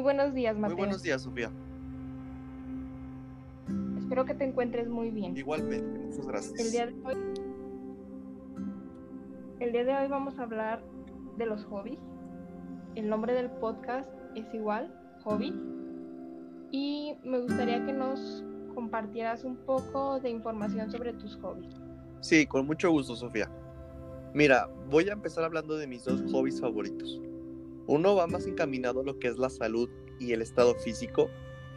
buenos días, Mateo. Muy buenos días, Sofía. Espero que te encuentres muy bien. Igualmente, muchas gracias. El día de hoy, el día de hoy vamos a hablar de los hobbies. El nombre del podcast es igual, hobby. Y me gustaría que nos compartieras un poco de información sobre tus hobbies. Sí, con mucho gusto, Sofía. Mira, voy a empezar hablando de mis dos hobbies favoritos. Uno va más encaminado a lo que es la salud y el estado físico,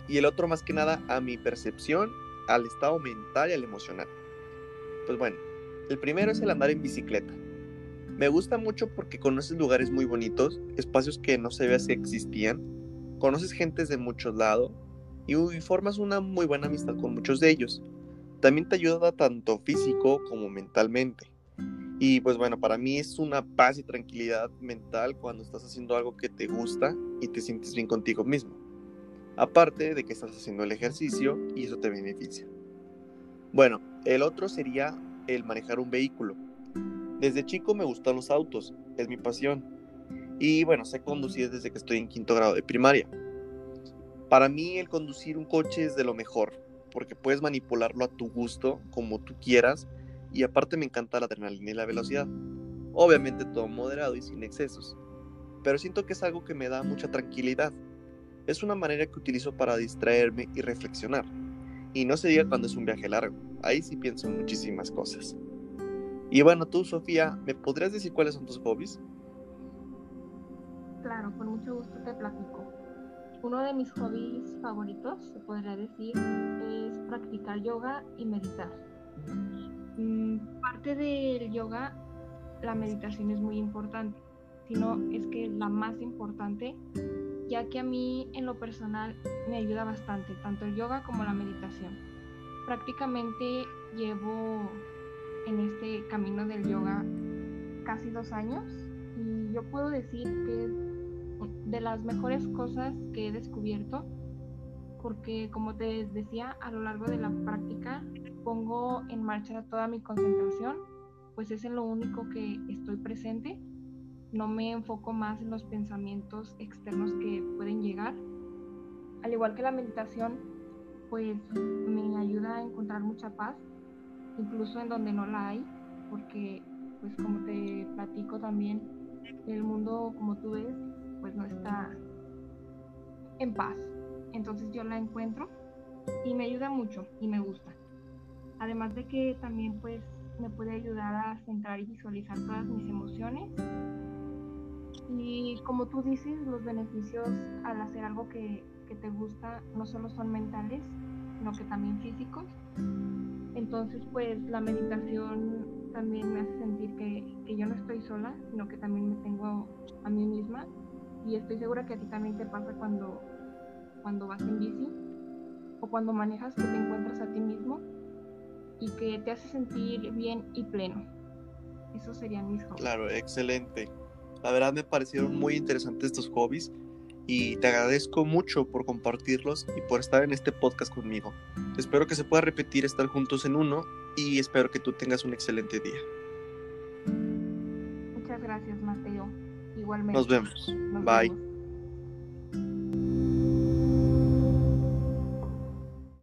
y el otro más que nada a mi percepción, al estado mental y al emocional. Pues bueno, el primero es el andar en bicicleta. Me gusta mucho porque conoces lugares muy bonitos, espacios que no sabías que existían, conoces gentes de muchos lados y formas una muy buena amistad con muchos de ellos. También te ayuda tanto físico como mentalmente. Y pues bueno, para mí es una paz y tranquilidad mental cuando estás haciendo algo que te gusta y te sientes bien contigo mismo. Aparte de que estás haciendo el ejercicio y eso te beneficia. Bueno, el otro sería el manejar un vehículo. Desde chico me gustan los autos, es mi pasión. Y bueno, sé conducir desde que estoy en quinto grado de primaria. Para mí el conducir un coche es de lo mejor, porque puedes manipularlo a tu gusto, como tú quieras, y aparte me encanta la adrenalina y la velocidad. Obviamente todo moderado y sin excesos, pero siento que es algo que me da mucha tranquilidad. Es una manera que utilizo para distraerme y reflexionar. Y no se diga cuando es un viaje largo, ahí sí pienso en muchísimas cosas. Y bueno, tú, Sofía, ¿me podrías decir cuáles son tus hobbies? Claro, con mucho gusto te platico. Uno de mis hobbies favoritos, se podría decir, es practicar yoga y meditar. Mm, parte del yoga, la meditación es muy importante, sino es que la más importante, ya que a mí en lo personal me ayuda bastante, tanto el yoga como la meditación. Prácticamente llevo en este camino del yoga casi dos años y yo puedo decir que es de las mejores cosas que he descubierto porque como te decía a lo largo de la práctica en marcha toda mi concentración, pues es en lo único que estoy presente. No me enfoco más en los pensamientos externos que pueden llegar. Al igual que la meditación, pues me ayuda a encontrar mucha paz, incluso en donde no la hay, porque pues como te platico también, el mundo como tú ves, pues no está en paz. Entonces yo la encuentro y me ayuda mucho y me gusta. Además de que también pues me puede ayudar a centrar y visualizar todas mis emociones. Y como tú dices, los beneficios al hacer algo que, te gusta no solo son mentales, sino que también físicos. Entonces pues la meditación también me hace sentir que, que yo no estoy sola, sino que también me tengo a mí misma. Y estoy segura que a ti también te pasa cuando, cuando vas en bici o cuando manejas que te encuentras a ti mismo y que te hace sentir bien y pleno. Esos serían mis hobbies. Claro, excelente. La verdad me parecieron muy interesantes estos hobbies y te agradezco mucho por compartirlos y por estar en este podcast conmigo. Espero que se pueda repetir estar juntos en uno y espero que tú tengas un excelente día. Muchas gracias, Mateo. Igualmente. Nos vemos. Bye.